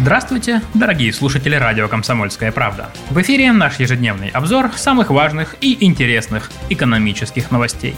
Здравствуйте, дорогие слушатели радио «Комсомольская правда». В эфире наш ежедневный обзор самых важных и интересных экономических новостей.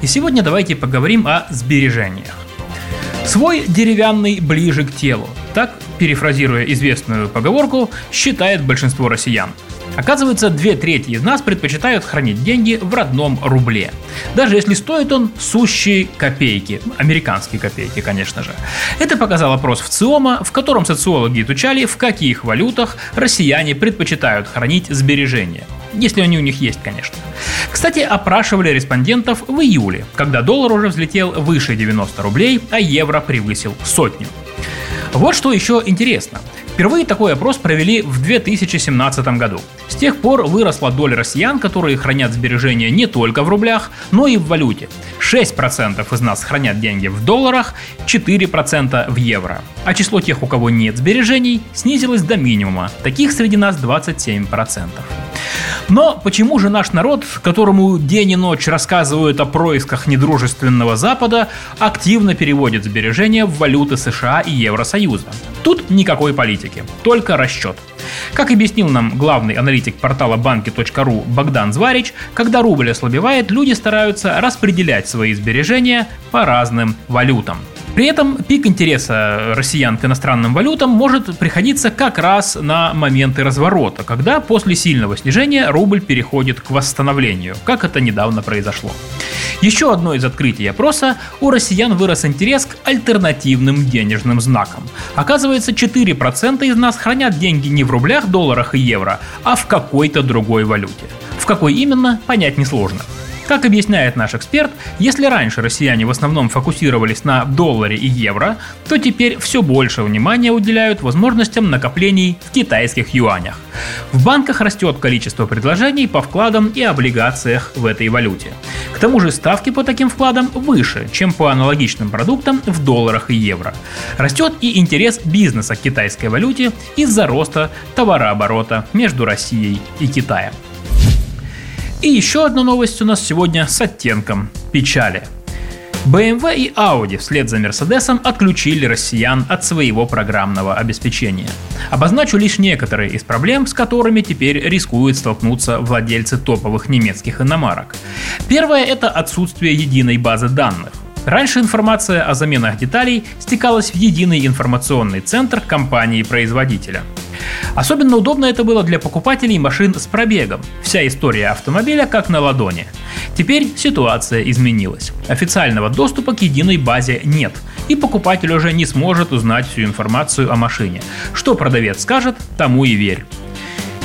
И сегодня давайте поговорим о сбережениях. Свой деревянный ближе к телу. Так, перефразируя известную поговорку, считает большинство россиян – Оказывается, две трети из нас предпочитают хранить деньги в родном рубле. Даже если стоит он сущие копейки. Американские копейки, конечно же. Это показал опрос в ЦИОМа, в котором социологи изучали, в каких валютах россияне предпочитают хранить сбережения. Если они у них есть, конечно. Кстати, опрашивали респондентов в июле, когда доллар уже взлетел выше 90 рублей, а евро превысил сотню. Вот что еще интересно. Впервые такой опрос провели в 2017 году. С тех пор выросла доля россиян, которые хранят сбережения не только в рублях, но и в валюте. 6% из нас хранят деньги в долларах, 4% в евро. А число тех, у кого нет сбережений, снизилось до минимума. Таких среди нас 27%. Но почему же наш народ, которому день и ночь рассказывают о происках недружественного Запада, активно переводит сбережения в валюты США и Евросоюза? Тут никакой политики, только расчет. Как объяснил нам главный аналитик портала банки.ру Богдан Зварич, когда рубль ослабевает, люди стараются распределять свои сбережения по разным валютам. При этом пик интереса россиян к иностранным валютам может приходиться как раз на моменты разворота, когда после сильного снижения рубль переходит к восстановлению, как это недавно произошло. Еще одно из открытий опроса – у россиян вырос интерес к альтернативным денежным знакам. Оказывается, 4% из нас хранят деньги не в рублях, долларах и евро, а в какой-то другой валюте. В какой именно, понять несложно. Как объясняет наш эксперт, если раньше россияне в основном фокусировались на долларе и евро, то теперь все больше внимания уделяют возможностям накоплений в китайских юанях. В банках растет количество предложений по вкладам и облигациях в этой валюте. К тому же ставки по таким вкладам выше, чем по аналогичным продуктам в долларах и евро. Растет и интерес бизнеса к китайской валюте из-за роста товарооборота между Россией и Китаем. И еще одна новость у нас сегодня с оттенком печали. BMW и Audi вслед за Мерседесом отключили россиян от своего программного обеспечения. Обозначу лишь некоторые из проблем, с которыми теперь рискуют столкнуться владельцы топовых немецких иномарок. Первое – это отсутствие единой базы данных. Раньше информация о заменах деталей стекалась в единый информационный центр компании-производителя. Особенно удобно это было для покупателей машин с пробегом. Вся история автомобиля как на ладони. Теперь ситуация изменилась. Официального доступа к единой базе нет, и покупатель уже не сможет узнать всю информацию о машине. Что продавец скажет, тому и верь.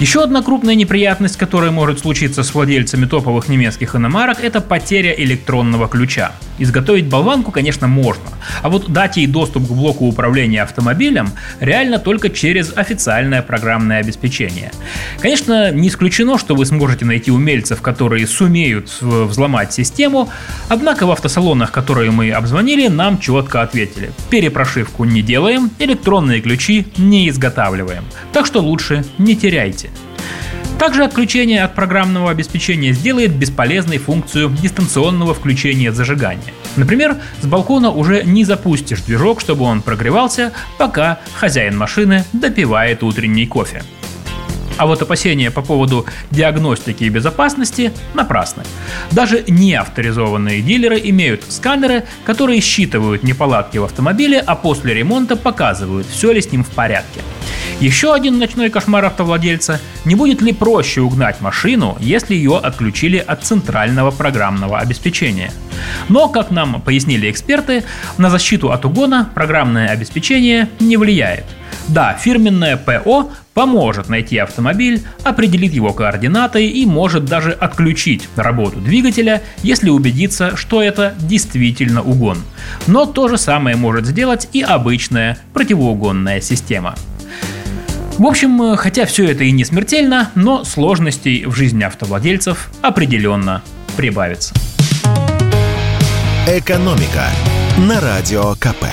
Еще одна крупная неприятность, которая может случиться с владельцами топовых немецких иномарок, это потеря электронного ключа. Изготовить болванку, конечно, можно, а вот дать ей доступ к блоку управления автомобилем реально только через официальное программное обеспечение. Конечно, не исключено, что вы сможете найти умельцев, которые сумеют взломать систему, однако в автосалонах, которые мы обзвонили, нам четко ответили. Перепрошивку не делаем, электронные ключи не изготавливаем. Так что лучше не теряйте. Также отключение от программного обеспечения сделает бесполезной функцию дистанционного включения зажигания. Например, с балкона уже не запустишь движок, чтобы он прогревался, пока хозяин машины допивает утренний кофе. А вот опасения по поводу диагностики и безопасности напрасны. Даже неавторизованные дилеры имеют сканеры, которые считывают неполадки в автомобиле, а после ремонта показывают, все ли с ним в порядке. Еще один ночной кошмар автовладельца – не будет ли проще угнать машину, если ее отключили от центрального программного обеспечения? Но, как нам пояснили эксперты, на защиту от угона программное обеспечение не влияет. Да, фирменное ПО поможет найти автомобиль, определит его координаты и может даже отключить работу двигателя, если убедиться, что это действительно угон. Но то же самое может сделать и обычная противоугонная система. В общем, э, хотя все это и не смертельно, но сложностей в жизни автовладельцев определенно прибавится. «Экономика» на Радио КП.